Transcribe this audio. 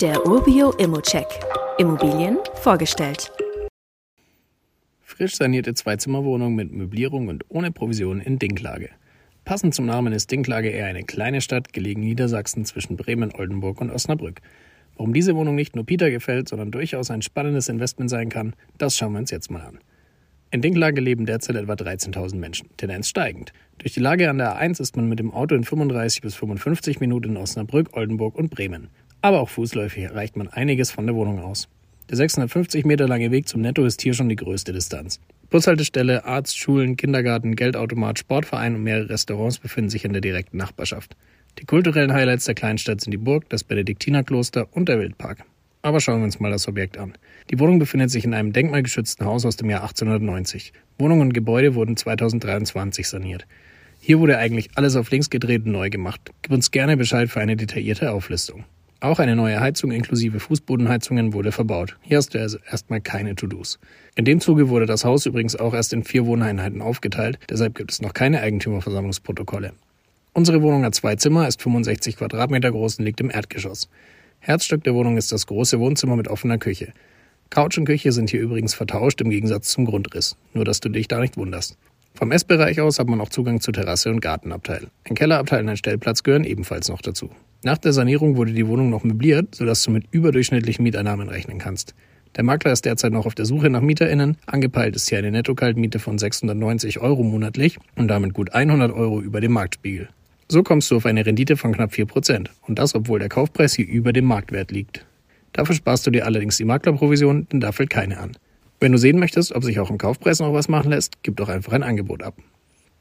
Der Urbio Immocheck. Immobilien vorgestellt. Frisch sanierte Zweizimmerwohnung mit Möblierung und ohne Provision in Dinklage. Passend zum Namen ist Dinklage eher eine kleine Stadt, gelegen in Niedersachsen zwischen Bremen, Oldenburg und Osnabrück. Warum diese Wohnung nicht nur Peter gefällt, sondern durchaus ein spannendes Investment sein kann, das schauen wir uns jetzt mal an. In Dinklage leben derzeit etwa 13.000 Menschen, Tendenz steigend. Durch die Lage an der A1 ist man mit dem Auto in 35 bis 55 Minuten in Osnabrück, Oldenburg und Bremen. Aber auch fußläufig erreicht man einiges von der Wohnung aus. Der 650 Meter lange Weg zum Netto ist hier schon die größte Distanz. Bushaltestelle, Arzt, Schulen, Kindergarten, Geldautomat, Sportverein und mehrere Restaurants befinden sich in der direkten Nachbarschaft. Die kulturellen Highlights der Kleinstadt sind die Burg, das Benediktinerkloster und der Wildpark. Aber schauen wir uns mal das Objekt an. Die Wohnung befindet sich in einem denkmalgeschützten Haus aus dem Jahr 1890. Wohnung und Gebäude wurden 2023 saniert. Hier wurde eigentlich alles auf links gedreht und neu gemacht. Gib uns gerne Bescheid für eine detaillierte Auflistung. Auch eine neue Heizung inklusive Fußbodenheizungen wurde verbaut. Hier hast du also erstmal keine To-Dos. In dem Zuge wurde das Haus übrigens auch erst in vier Wohneinheiten aufgeteilt, deshalb gibt es noch keine Eigentümerversammlungsprotokolle. Unsere Wohnung hat zwei Zimmer, ist 65 Quadratmeter groß und liegt im Erdgeschoss. Herzstück der Wohnung ist das große Wohnzimmer mit offener Küche. Couch und Küche sind hier übrigens vertauscht im Gegensatz zum Grundriss, nur dass du dich da nicht wunderst. Vom Essbereich aus hat man auch Zugang zu Terrasse und Gartenabteil. Ein Kellerabteil und ein Stellplatz gehören ebenfalls noch dazu. Nach der Sanierung wurde die Wohnung noch möbliert, sodass du mit überdurchschnittlichen Mieteinnahmen rechnen kannst. Der Makler ist derzeit noch auf der Suche nach MieterInnen. Angepeilt ist hier eine Netto-Kaltmiete von 690 Euro monatlich und damit gut 100 Euro über dem Marktspiegel. So kommst du auf eine Rendite von knapp 4%. Und das, obwohl der Kaufpreis hier über dem Marktwert liegt. Dafür sparst du dir allerdings die Maklerprovision, denn da fällt keine an. Wenn du sehen möchtest, ob sich auch im Kaufpreis noch was machen lässt, gib doch einfach ein Angebot ab.